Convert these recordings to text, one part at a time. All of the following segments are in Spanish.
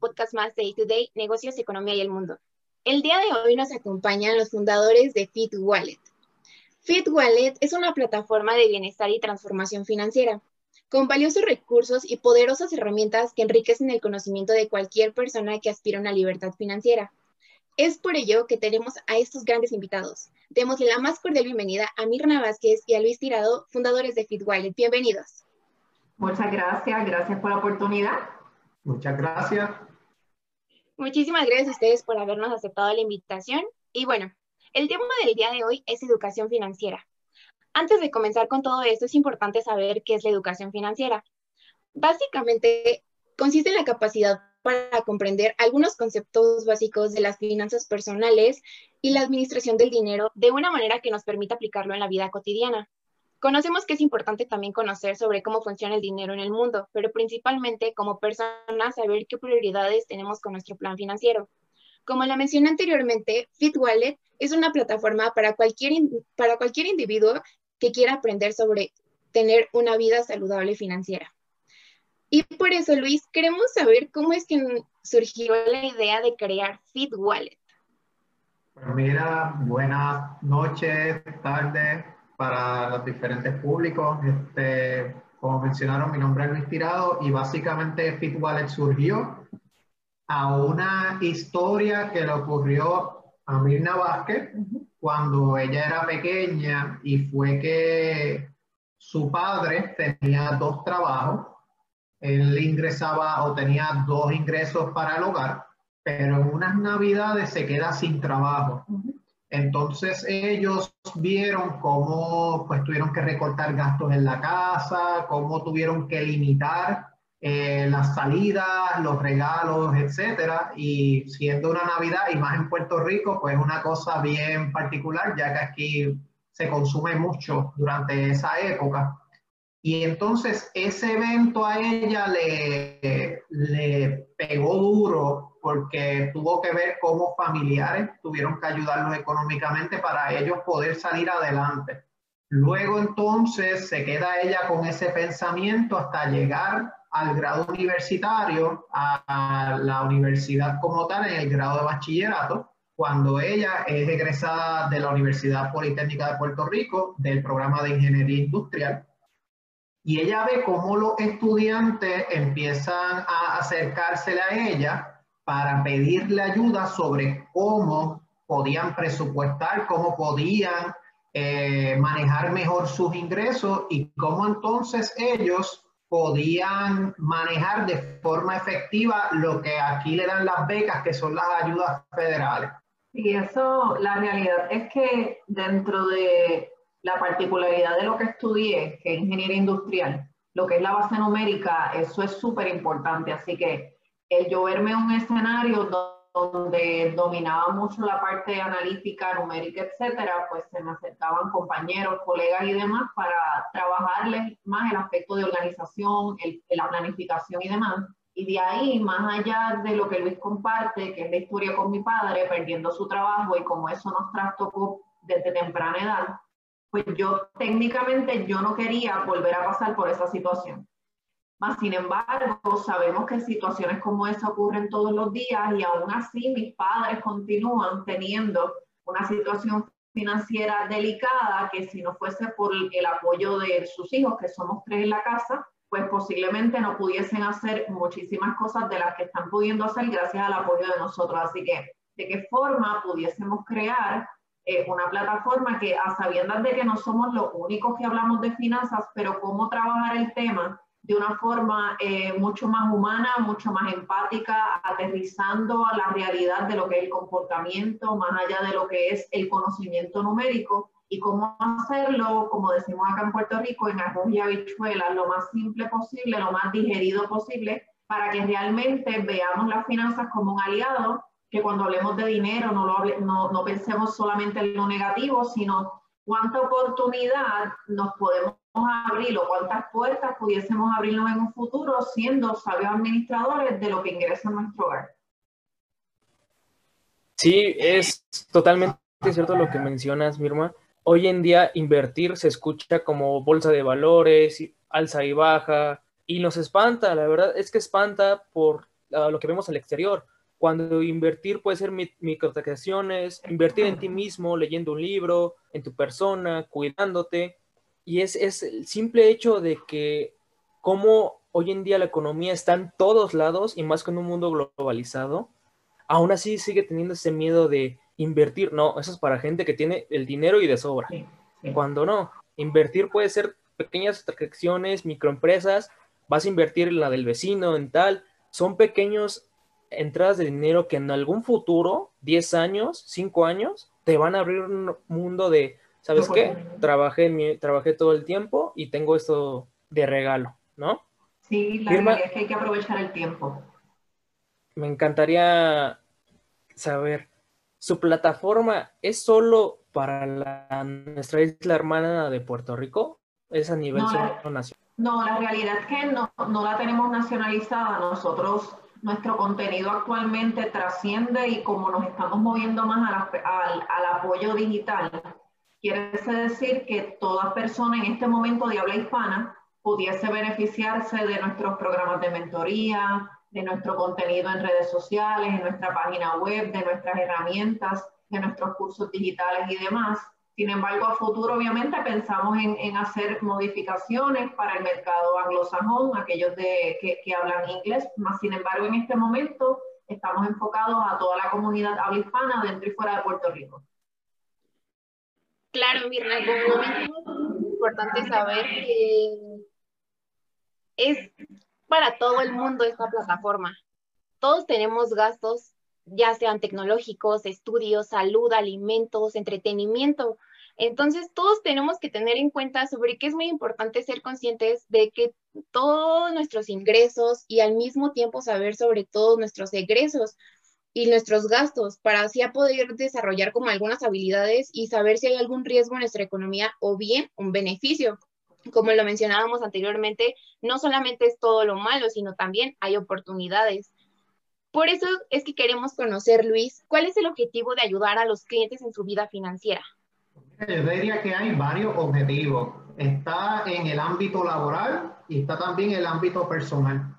podcast más de Day to Day, Negocios, Economía y el Mundo. El día de hoy nos acompañan los fundadores de Fit Wallet. Fit Wallet es una plataforma de bienestar y transformación financiera, con valiosos recursos y poderosas herramientas que enriquecen el conocimiento de cualquier persona que aspira a una libertad financiera. Es por ello que tenemos a estos grandes invitados. Démosle la más cordial bienvenida a Mirna Vázquez y a Luis Tirado, fundadores de Fit Wallet. Bienvenidos. Muchas gracias, gracias por la oportunidad. Muchas gracias. Muchísimas gracias a ustedes por habernos aceptado la invitación. Y bueno, el tema del día de hoy es educación financiera. Antes de comenzar con todo esto, es importante saber qué es la educación financiera. Básicamente, consiste en la capacidad para comprender algunos conceptos básicos de las finanzas personales y la administración del dinero de una manera que nos permita aplicarlo en la vida cotidiana. Conocemos que es importante también conocer sobre cómo funciona el dinero en el mundo, pero principalmente como personas saber qué prioridades tenemos con nuestro plan financiero. Como la mencioné anteriormente, FitWallet es una plataforma para cualquier, para cualquier individuo que quiera aprender sobre tener una vida saludable financiera. Y por eso, Luis, queremos saber cómo es que surgió la idea de crear FitWallet. Pues mira, buenas noches, tardes, para los diferentes públicos. Este, como mencionaron, mi nombre es Luis Tirado y básicamente FitWallet surgió a una historia que le ocurrió a Mirna Vázquez cuando ella era pequeña y fue que su padre tenía dos trabajos. Él ingresaba o tenía dos ingresos para el hogar, pero en unas navidades se queda sin trabajo. Entonces ellos vieron cómo pues tuvieron que recortar gastos en la casa, cómo tuvieron que limitar eh, las salidas, los regalos, etcétera. Y siendo una Navidad y más en Puerto Rico, pues una cosa bien particular, ya que aquí se consume mucho durante esa época. Y entonces ese evento a ella le, le pegó duro porque tuvo que ver cómo familiares tuvieron que ayudarlos económicamente para ellos poder salir adelante. Luego entonces se queda ella con ese pensamiento hasta llegar al grado universitario, a la universidad como tal, en el grado de bachillerato, cuando ella es egresada de la Universidad Politécnica de Puerto Rico del programa de Ingeniería Industrial y ella ve cómo los estudiantes empiezan a acercársele a ella para pedirle ayuda sobre cómo podían presupuestar, cómo podían eh, manejar mejor sus ingresos y cómo entonces ellos podían manejar de forma efectiva lo que aquí le dan las becas, que son las ayudas federales. Y eso, la realidad es que dentro de la particularidad de lo que estudié, que es ingeniería industrial, lo que es la base numérica, eso es súper importante. Así que el yo verme un escenario donde dominaba mucho la parte analítica, numérica, etcétera, pues se me acercaban compañeros, colegas y demás para trabajarles más el aspecto de organización, la planificación y demás. Y de ahí, más allá de lo que Luis comparte, que es la historia con mi padre, perdiendo su trabajo y como eso nos trastocó desde temprana edad, pues yo técnicamente yo no quería volver a pasar por esa situación. Más sin embargo, sabemos que situaciones como esa ocurren todos los días y aún así mis padres continúan teniendo una situación financiera delicada que si no fuese por el apoyo de sus hijos, que somos tres en la casa, pues posiblemente no pudiesen hacer muchísimas cosas de las que están pudiendo hacer gracias al apoyo de nosotros. Así que, ¿de qué forma pudiésemos crear eh, una plataforma que a sabiendas de que no somos los únicos que hablamos de finanzas, pero cómo trabajar el tema de una forma eh, mucho más humana, mucho más empática, aterrizando a la realidad de lo que es el comportamiento, más allá de lo que es el conocimiento numérico, y cómo hacerlo, como decimos acá en Puerto Rico, en arroz y habichuelas, lo más simple posible, lo más digerido posible, para que realmente veamos las finanzas como un aliado que cuando hablemos de dinero no, lo no, no pensemos solamente en lo negativo, sino cuánta oportunidad nos podemos abrir o cuántas puertas pudiésemos abrirnos en un futuro siendo sabios administradores de lo que ingresa nuestro hogar. Sí, es totalmente cierto lo que mencionas, Mirma. Hoy en día invertir se escucha como bolsa de valores, alza y baja, y nos espanta, la verdad es que espanta por lo que vemos al exterior. Cuando invertir puede ser microtransacciones, invertir en ti mismo, leyendo un libro, en tu persona, cuidándote. Y es, es el simple hecho de que como hoy en día la economía está en todos lados y más con un mundo globalizado, aún así sigue teniendo ese miedo de invertir. No, eso es para gente que tiene el dinero y de sobra. Cuando no, invertir puede ser pequeñas transacciones, microempresas, vas a invertir en la del vecino, en tal. Son pequeños entradas de dinero que en algún futuro, 10 años, 5 años, te van a abrir un mundo de, ¿sabes qué? Trabajé, trabajé todo el tiempo y tengo esto de regalo, ¿no? Sí, la verdad es que hay que aprovechar el tiempo. Me encantaría saber, ¿su plataforma es solo para la, nuestra isla hermana de Puerto Rico? ¿Es a nivel nacional? No, la realidad es que no, no la tenemos nacionalizada. Nosotros nuestro contenido actualmente trasciende y como nos estamos moviendo más al, al, apoyo digital, quiere decir que toda persona en este momento de habla hispana pudiese beneficiarse de nuestros programas de mentoría, de nuestro contenido en redes sociales, en nuestra página web, de nuestras herramientas, de nuestros cursos digitales y demás. Sin embargo, a futuro obviamente pensamos en, hacer modificaciones para el mercado anglosajón, aquellos de, que, hablan inglés, más sin embargo en este momento estamos enfocados a toda la comunidad habla hispana dentro y fuera de Puerto Rico. Claro, Mirna, como es importante saber que es para todo el mundo esta plataforma. Todos tenemos gastos, ya sean tecnológicos, estudios, salud, alimentos, entretenimiento. Entonces, todos tenemos que tener en cuenta sobre que es muy importante ser conscientes de que todos nuestros ingresos y al mismo tiempo saber sobre todos nuestros egresos y nuestros gastos para así poder desarrollar como algunas habilidades y saber si hay algún riesgo en nuestra economía o bien un beneficio como lo mencionábamos anteriormente, no solamente es todo lo malo, sino también hay oportunidades. Por eso es que queremos conocer, Luis, cuál es el objetivo de ayudar a los clientes en su vida financiera. Yo diría que hay varios objetivos. Está en el ámbito laboral y está también en el ámbito personal.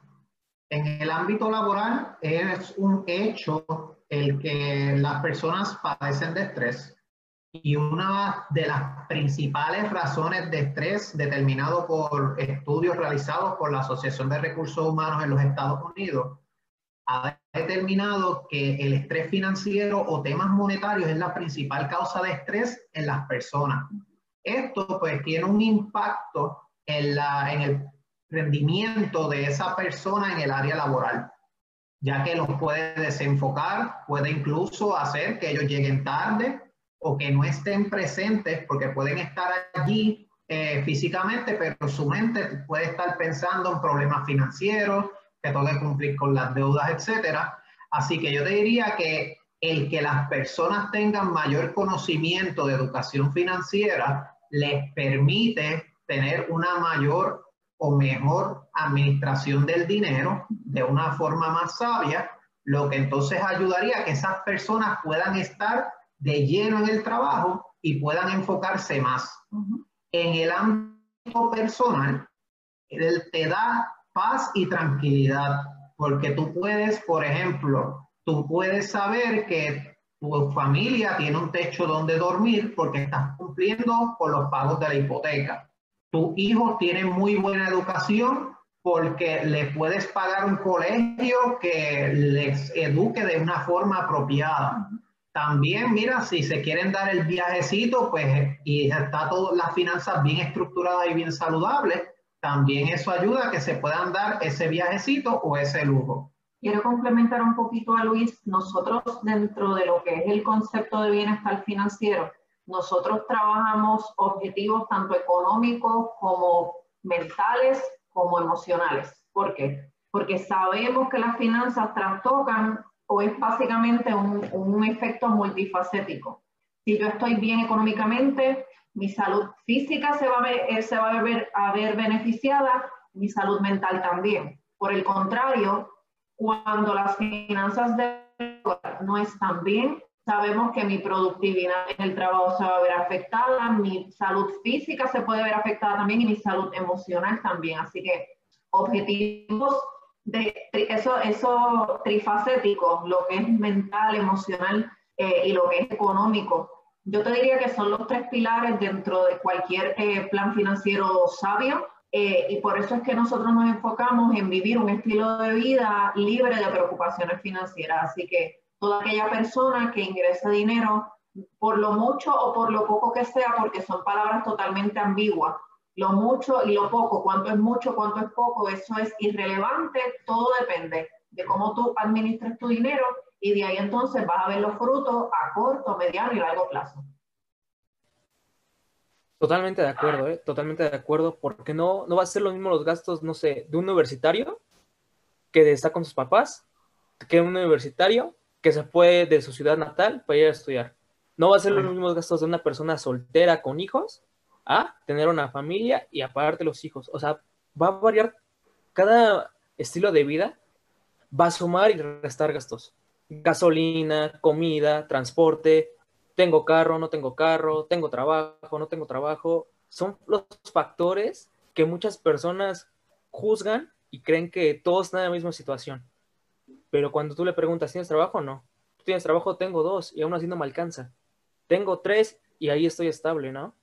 En el ámbito laboral es un hecho el que las personas padecen de estrés y una de las principales razones de estrés determinado por estudios realizados por la Asociación de Recursos Humanos en los Estados Unidos ha determinado que el estrés financiero o temas monetarios es la principal causa de estrés en las personas. Esto pues tiene un impacto en, la, en el rendimiento de esa persona en el área laboral, ya que los puede desenfocar, puede incluso hacer que ellos lleguen tarde o que no estén presentes porque pueden estar allí eh, físicamente, pero su mente puede estar pensando en problemas financieros, que tengo que cumplir con las deudas, etcétera. Así que yo te diría que el que las personas tengan mayor conocimiento de educación financiera les permite tener una mayor o mejor administración del dinero de una forma más sabia, lo que entonces ayudaría a que esas personas puedan estar de lleno en el trabajo y puedan enfocarse más. En el ámbito personal, él te da paz y tranquilidad, porque tú puedes, por ejemplo, tú puedes saber que tu familia tiene un techo donde dormir porque estás cumpliendo con los pagos de la hipoteca. Tu hijo tiene muy buena educación porque le puedes pagar un colegio que les eduque de una forma apropiada. También, mira, si se quieren dar el viajecito, pues, y está todas las finanzas bien estructuradas y bien saludables, también eso ayuda a que se puedan dar ese viajecito o ese lujo. Quiero complementar un poquito a Luis. Nosotros, dentro de lo que es el concepto de bienestar financiero, nosotros trabajamos objetivos tanto económicos como mentales, como emocionales. ¿Por qué? Porque sabemos que las finanzas trastocan o es básicamente un, un efecto multifacético. Si yo estoy bien económicamente, mi salud física se va a ver, eh, se va a ver, a ver beneficiada, mi salud mental también. Por el contrario, cuando las finanzas de no están bien, sabemos que mi productividad en el trabajo se va a ver afectada, mi salud física se puede ver afectada también y mi salud emocional también. Así que objetivos de eso, eso trifacético, lo que es mental, emocional eh, y lo que es económico. Yo te diría que son los tres pilares dentro de cualquier eh, plan financiero sabio eh, y por eso es que nosotros nos enfocamos en vivir un estilo de vida libre de preocupaciones financieras. Así que toda aquella persona que ingrese dinero, por lo mucho o por lo poco que sea, porque son palabras totalmente ambiguas, lo mucho y lo poco, cuánto es mucho, cuánto es poco, eso es irrelevante, todo depende de cómo tú administres tu dinero y de ahí entonces vas a ver los frutos a corto, mediano y largo plazo. Totalmente de acuerdo, ¿eh? totalmente de acuerdo, porque no, no va a ser lo mismo los gastos, no sé, de un universitario que está con sus papás, que un universitario que se fue de su ciudad natal para ir a estudiar. No va a ser los mismos gastos de una persona soltera con hijos a tener una familia y aparte los hijos. O sea, va a variar cada estilo de vida, va a sumar y restar gastos. Gasolina, comida, transporte, tengo carro, no tengo carro, tengo trabajo, no tengo trabajo. Son los factores que muchas personas juzgan y creen que todos están en la misma situación. Pero cuando tú le preguntas, ¿tienes trabajo? No. ¿Tú tienes trabajo? Tengo dos y aún así no me alcanza. Tengo tres y ahí estoy estable, ¿no?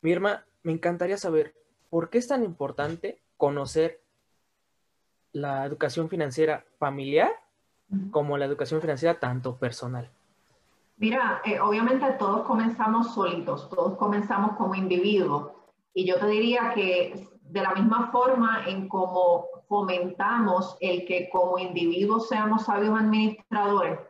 Mirma, me encantaría saber, ¿por qué es tan importante conocer la educación financiera familiar como la educación financiera tanto personal? Mira, eh, obviamente todos comenzamos solitos, todos comenzamos como individuos. Y yo te diría que de la misma forma en cómo fomentamos el que como individuos seamos sabios administradores,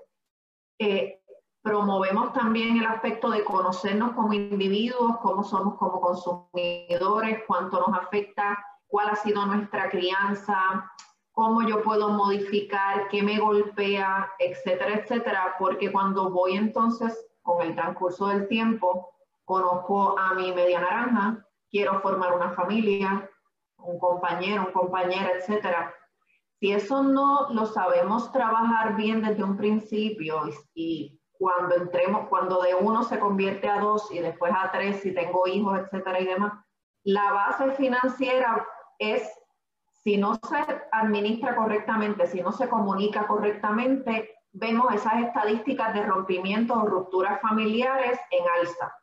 eh, promovemos también el aspecto de conocernos como individuos, cómo somos como consumidores, cuánto nos afecta, cuál ha sido nuestra crianza, cómo yo puedo modificar, qué me golpea, etcétera, etcétera, porque cuando voy entonces con el transcurso del tiempo, conozco a mi media naranja, quiero formar una familia, un compañero, un compañera, etcétera. Si eso no lo sabemos trabajar bien desde un principio y, cuando entremos, cuando de uno se convierte a dos y después a tres si tengo hijos, etcétera y demás, la base financiera es, si no se administra correctamente, si no se comunica correctamente, vemos esas estadísticas de rompimiento o rupturas familiares en alza.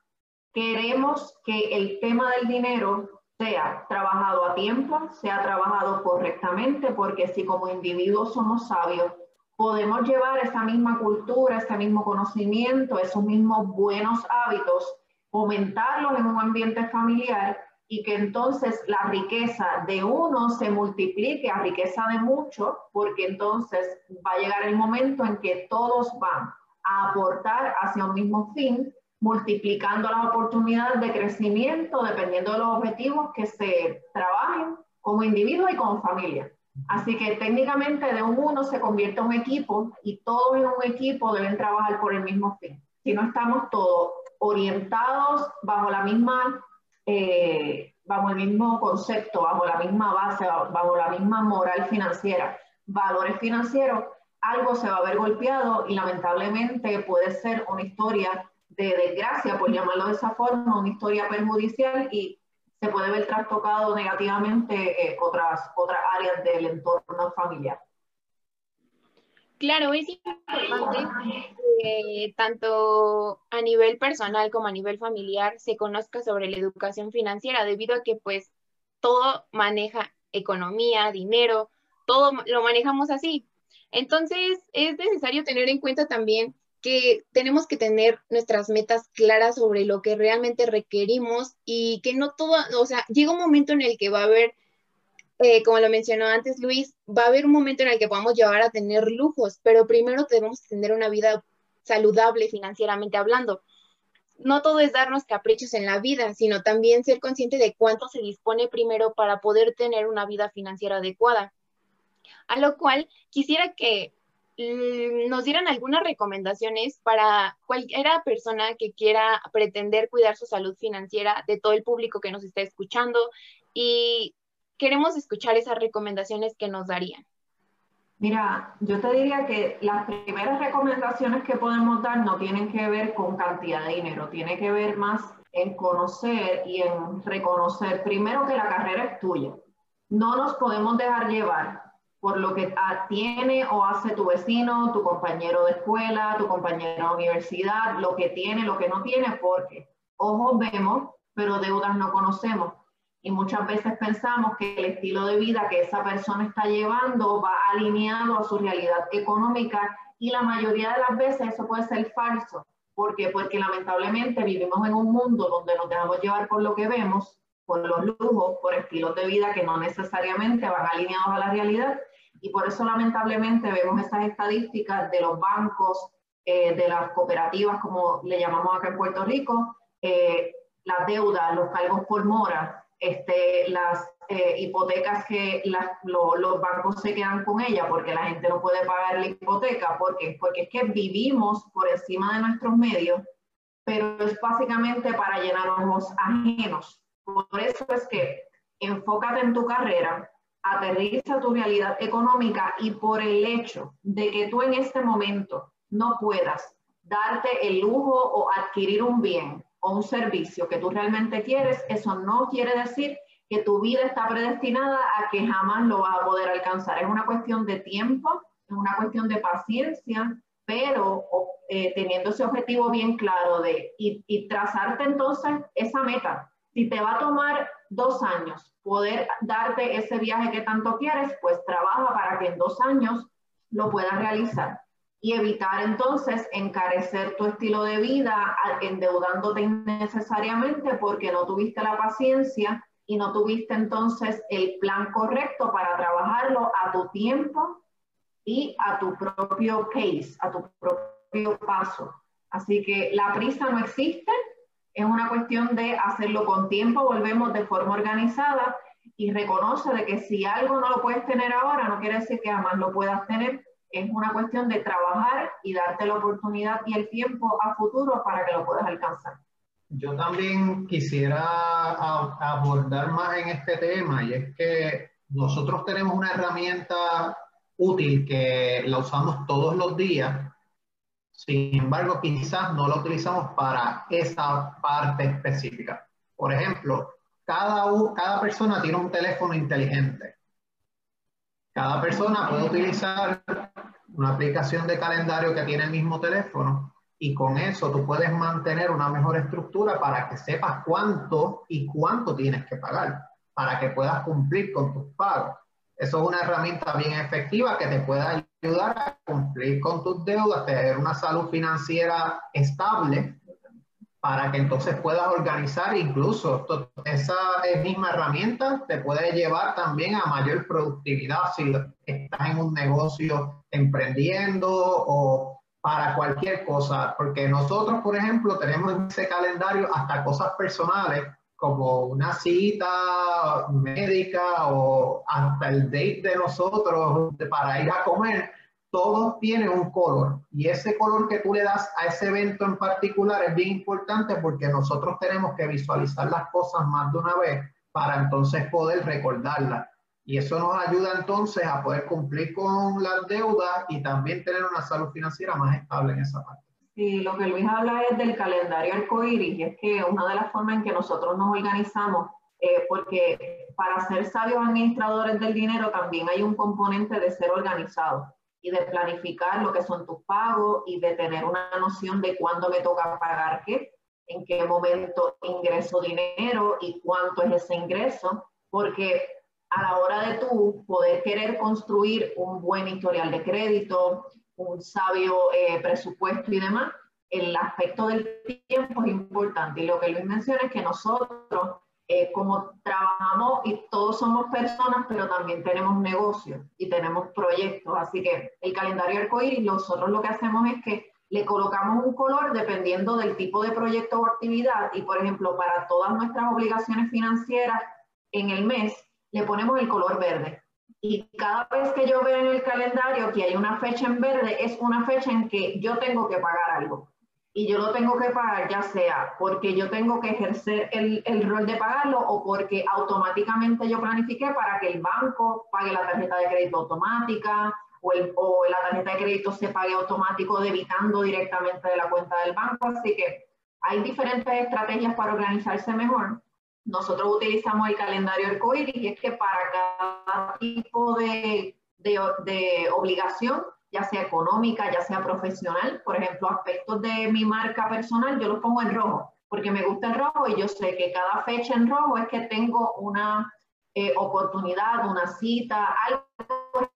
Queremos que el tema del dinero sea trabajado a tiempo, sea trabajado correctamente, porque si como individuos somos sabios, podemos llevar esa misma cultura, ese mismo conocimiento, esos mismos buenos hábitos, fomentarlos en un ambiente familiar y que entonces la riqueza de uno se multiplique a riqueza de muchos, porque entonces va a llegar el momento en que todos van a aportar hacia un mismo fin, multiplicando las oportunidades de crecimiento dependiendo de los objetivos que se trabajen como individuo y como familia. Así que técnicamente de un uno se convierte en un equipo y todos en un equipo deben trabajar por el mismo fin. Si no estamos todos orientados bajo la misma, eh, bajo el mismo concepto, bajo la misma base, bajo la misma moral financiera, valores financieros, algo se va a ver golpeado y lamentablemente puede ser una historia de desgracia, por llamarlo de esa forma, una historia perjudicial y se puede ver trastocado negativamente eh, otras, otras áreas del entorno familiar. Claro, es importante que tanto a nivel personal como a nivel familiar se conozca sobre la educación financiera, debido a que pues todo maneja economía, dinero, todo lo manejamos así. Entonces es necesario tener en cuenta también que tenemos que tener nuestras metas claras sobre lo que realmente requerimos y que no todo, o sea, llega un momento en el que va a haber, eh, como lo mencionó antes Luis, va a haber un momento en el que podamos llevar a tener lujos, pero primero debemos tener una vida saludable financieramente hablando. No todo es darnos caprichos en la vida, sino también ser consciente de cuánto se dispone primero para poder tener una vida financiera adecuada. A lo cual quisiera que nos dieran algunas recomendaciones para cualquiera persona que quiera pretender cuidar su salud financiera de todo el público que nos está escuchando y queremos escuchar esas recomendaciones que nos darían. Mira, yo te diría que las primeras recomendaciones que podemos dar no tienen que ver con cantidad de dinero, tiene que ver más en conocer y en reconocer primero que la carrera es tuya. No nos podemos dejar llevar por lo que tiene o hace tu vecino, tu compañero de escuela, tu compañero de universidad, lo que tiene, lo que no tiene, porque ojos vemos, pero deudas no conocemos. Y muchas veces pensamos que el estilo de vida que esa persona está llevando va alineado a su realidad económica y la mayoría de las veces eso puede ser falso. ¿Por qué? Porque lamentablemente vivimos en un mundo donde nos dejamos llevar por lo que vemos, por los lujos, por estilos de vida que no necesariamente van alineados a la realidad y por eso lamentablemente vemos esas estadísticas de los bancos, eh, de las cooperativas, como le llamamos acá en Puerto Rico, eh, las deudas, los cargos por mora, este, las eh, hipotecas que los bancos se quedan con ella porque la gente no puede pagar la hipoteca. ¿Por qué? Porque es que vivimos por encima de nuestros medios, pero es básicamente para llenar llenarnos ajenos. Por eso es que enfócate en tu carrera, aterriza tu realidad económica y por el hecho de que tú en este momento no puedas darte el lujo o adquirir un bien o un servicio que tú realmente quieres, eso no quiere decir que tu vida está predestinada a que jamás lo vas a poder alcanzar. Es una cuestión de tiempo, es una cuestión de paciencia, pero eh, teniendo ese objetivo bien claro de y, y trazarte entonces esa meta. Si te va a tomar dos años poder darte ese viaje que tanto quieres, pues trabaja para que en dos años lo puedas realizar y evitar entonces encarecer tu estilo de vida endeudándote innecesariamente porque no tuviste la paciencia y no tuviste entonces el plan correcto para trabajarlo a tu tiempo y a tu propio pace, a tu propio paso. Así que la prisa no existe, es una cuestión de hacerlo con tiempo, volvemos de forma organizada y reconoce de que si algo no lo puedes tener ahora, no quiere decir que jamás lo puedas tener. Es una cuestión de trabajar y darte la oportunidad y el tiempo a futuro para que lo puedas alcanzar. Yo también quisiera abordar más en este tema y es que nosotros tenemos una herramienta útil que la usamos todos los días sin embargo, quizás no lo utilizamos para esa parte específica. Por ejemplo, cada, cada persona tiene un teléfono inteligente. Cada persona puede utilizar una aplicación de calendario que tiene el mismo teléfono y con eso tú puedes mantener una mejor estructura para que sepas cuánto y cuánto tienes que pagar, para que puedas cumplir con tus pagos. Eso es una herramienta bien efectiva que te puede ayudar a cumplir con tus deudas, tener una salud financiera estable para que entonces puedas organizar incluso esa misma herramienta te puede llevar también a mayor productividad si estás en un negocio emprendiendo o para cualquier cosa, porque nosotros, por ejemplo, tenemos en ese calendario hasta cosas personales como una cita médica o hasta el date de nosotros para ir a comer, todos tienen un color y ese color que tú le das a ese evento en particular es bien importante porque nosotros tenemos que visualizar las cosas más de una vez para entonces poder recordarlas. Y eso nos ayuda entonces a poder cumplir con las deudas y también tener una salud financiera más estable en esa parte. Sí, lo que Luis habla es del calendario arcoíris y es que una de las formas en que nosotros nos organizamos, eh, porque para ser sabios administradores del dinero también hay un componente de ser organizado y de planificar lo que son tus pagos y de tener una noción de cuándo me toca pagar qué, en qué momento ingreso dinero y cuánto es ese ingreso, porque a la hora de tú poder querer construir un buen historial de crédito, un sabio eh, presupuesto y demás, el aspecto del tiempo es importante. Y lo que Luis menciona es que nosotros, eh, como trabajamos y todos somos personas, pero también tenemos negocios y tenemos proyectos. Así que el calendario arcoíris, nosotros lo que hacemos es que le colocamos un color dependiendo del tipo de proyecto o actividad. Y por ejemplo, para todas nuestras obligaciones financieras en el mes, le ponemos el color verde. Y cada vez que yo veo en el calendario que hay una fecha en verde, es una fecha en que yo tengo que pagar algo. Y yo lo tengo que pagar ya sea porque yo tengo que ejercer el, el rol de pagarlo o porque automáticamente yo planifiqué para que el banco pague la tarjeta de crédito automática o, el, o la tarjeta de crédito se pague automático debitando directamente de la cuenta del banco. Así que hay diferentes estrategias para organizarse mejor nosotros utilizamos el calendario arcoíris y es que para cada tipo de, de, de obligación, ya sea económica, ya sea profesional. Por ejemplo, aspectos de mi marca personal, yo los pongo en rojo, porque me gusta el rojo y yo sé que cada fecha en rojo es que tengo una eh, oportunidad, una cita, algo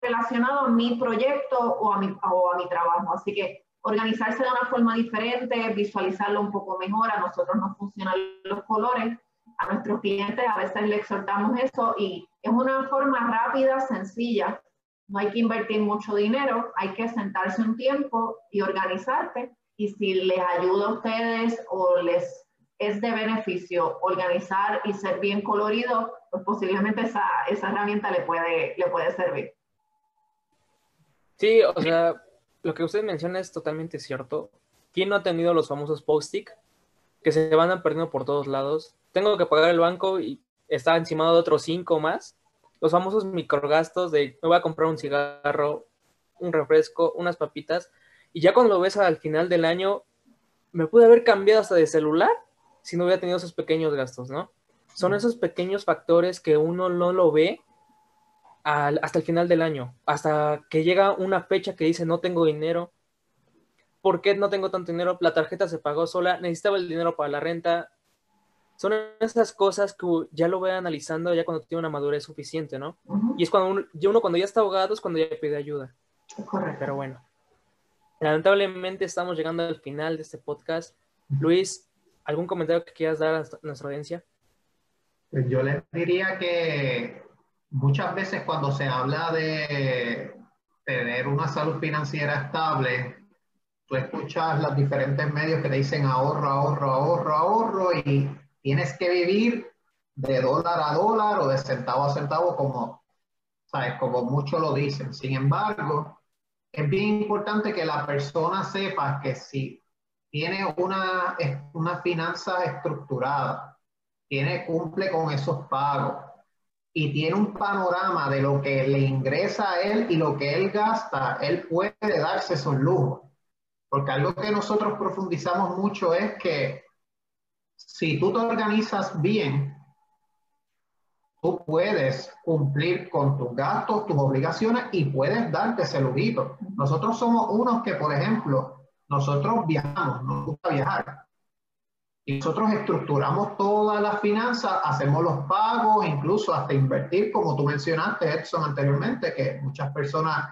relacionado a mi proyecto o a mi, o a mi trabajo. Así que organizarse de una forma diferente, visualizarlo un poco mejor, a nosotros nos funcionan los colores, a nuestros clientes a veces les exhortamos eso y es una forma rápida, sencilla, no hay que invertir mucho dinero, hay que sentarse un tiempo y organizarte y si les ayuda a ustedes o les es de beneficio organizar y ser bien colorido, pues posiblemente esa, herramienta le puede, le puede servir. Sí, o sea, lo que usted menciona es totalmente cierto. ¿Quién no ha tenido los famosos post-it que se van perdiendo por todos lados? Tengo que pagar el banco y está encima de otros cinco más. Los famosos microgastos de me voy a comprar un cigarro, un refresco, unas papitas. Y ya cuando lo ves al final del año, me pude haber cambiado hasta de celular si no hubiera tenido esos pequeños gastos, ¿no? Son esos pequeños factores que uno no lo ve hasta el final del año, hasta que llega una fecha que dice no tengo dinero. ¿Por qué no tengo tanto dinero? La tarjeta se pagó sola, necesitaba el dinero para la renta. Son esas cosas que ya lo voy analizando ya cuando tiene una madurez suficiente, ¿no? Y es cuando uno, uno, cuando ya está ahogado es cuando ya pide ayuda. Correcto. Pero bueno, lamentablemente estamos llegando al final de este podcast. Luis, ¿Algún comentario que quieras dar a nuestra audiencia? Pues yo les diría que muchas veces cuando se habla de tener una salud financiera estable, tú escuchas los diferentes medios que te dicen ahorro, ahorro, ahorro, ahorro y tienes que vivir de dólar a dólar o de centavo a centavo como, ¿sabes? Como muchos lo dicen. Sin embargo, es bien importante que la persona sepa que si tiene una, una finanza estructurada, tiene, cumple con esos pagos y tiene un panorama de lo que le ingresa a él y lo que él gasta, él puede darse esos lujos. Porque algo que nosotros profundizamos mucho es que si tú te organizas bien, tú puedes cumplir con tus gastos, tus obligaciones y puedes darte ese. Nosotros somos unos que, por ejemplo, nosotros viajamos, nos gusta viajar. Y nosotros estructuramos todas las finanzas, hacemos los pagos, incluso hasta invertir, como tú mencionaste, Edson, anteriormente, que muchas personas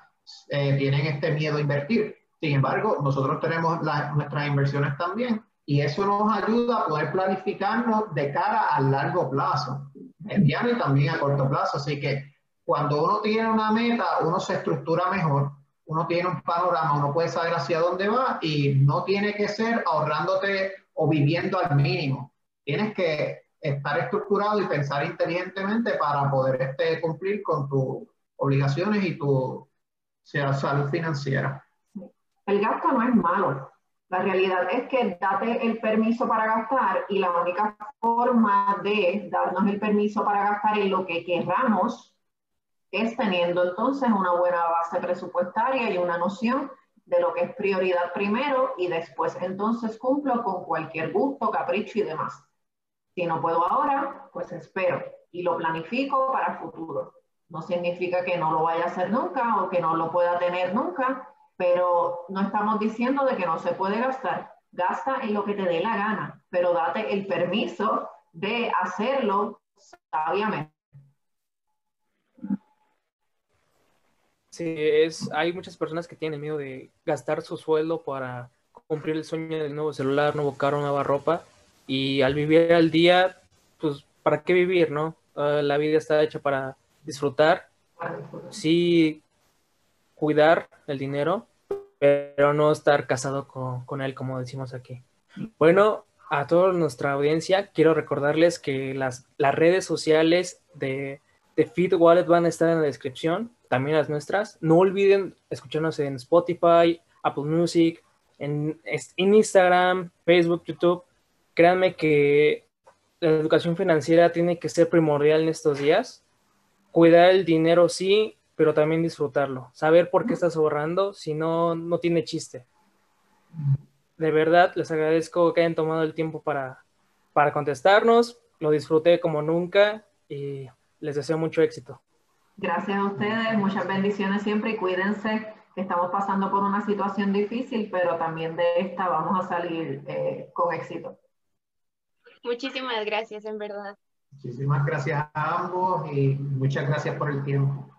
eh, tienen este miedo a invertir. Sin embargo, nosotros tenemos nuestras inversiones también y eso nos ayuda a poder planificarnos de cara a largo plazo, mediano y también a corto plazo. Así que cuando uno tiene una meta, uno se estructura mejor uno tiene un panorama, uno puede saber hacia dónde va y no tiene que ser ahorrándote o viviendo al mínimo. Tienes que estar estructurado y pensar inteligentemente para poder este, cumplir con tus obligaciones y tu salud financiera. El gasto no es malo. La realidad es que date el permiso para gastar y la única forma de darnos el permiso para gastar en lo que querramos es teniendo entonces una buena base presupuestaria y una noción de lo que es prioridad primero y después entonces cumplo con cualquier gusto, capricho y demás. Si no puedo ahora, pues espero y lo planifico para futuro. No significa que no lo vaya a hacer nunca o que no lo pueda tener nunca, pero no estamos diciendo de que no se puede gastar. Gasta en lo que te dé la gana, pero date el permiso de hacerlo sabiamente. Sí, es, hay muchas personas que tienen miedo de gastar su sueldo para cumplir el sueño del nuevo celular, nuevo carro, nueva ropa. Y al vivir al día, pues, ¿para qué vivir, no? Ah, la vida está hecha para disfrutar. Sí, cuidar el dinero, pero no estar casado con, con él, como decimos aquí. Bueno, a toda nuestra audiencia, quiero recordarles que las, las redes sociales de, de Feed Wallet van a estar en la descripción también las nuestras. No olviden escucharnos en Spotify, Apple Music, en, Instagram, Facebook, YouTube. Créanme que la educación financiera tiene que ser primordial en estos días. Cuidar el dinero sí, pero también disfrutarlo. Saber por qué estás ahorrando, si no, no tiene chiste. De verdad, les agradezco que hayan tomado el tiempo para, para contestarnos. Lo disfruté como nunca y les deseo mucho éxito. Gracias a ustedes, muchas bendiciones siempre y cuídense que estamos pasando por una situación difícil, pero también de esta vamos a salir eh, con éxito. Muchísimas gracias, en verdad. Muchísimas gracias a ambos y muchas gracias por el tiempo.